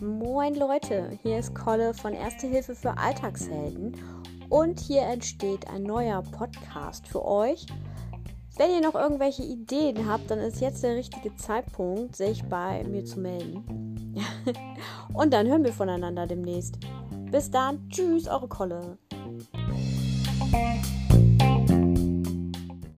Moin Leute, hier ist Kolle von Erste Hilfe für Alltagshelden und hier entsteht ein neuer Podcast für euch. Wenn ihr noch irgendwelche Ideen habt, dann ist jetzt der richtige Zeitpunkt, sich bei mir zu melden. und dann hören wir voneinander demnächst. Bis dann, tschüss, eure Kolle.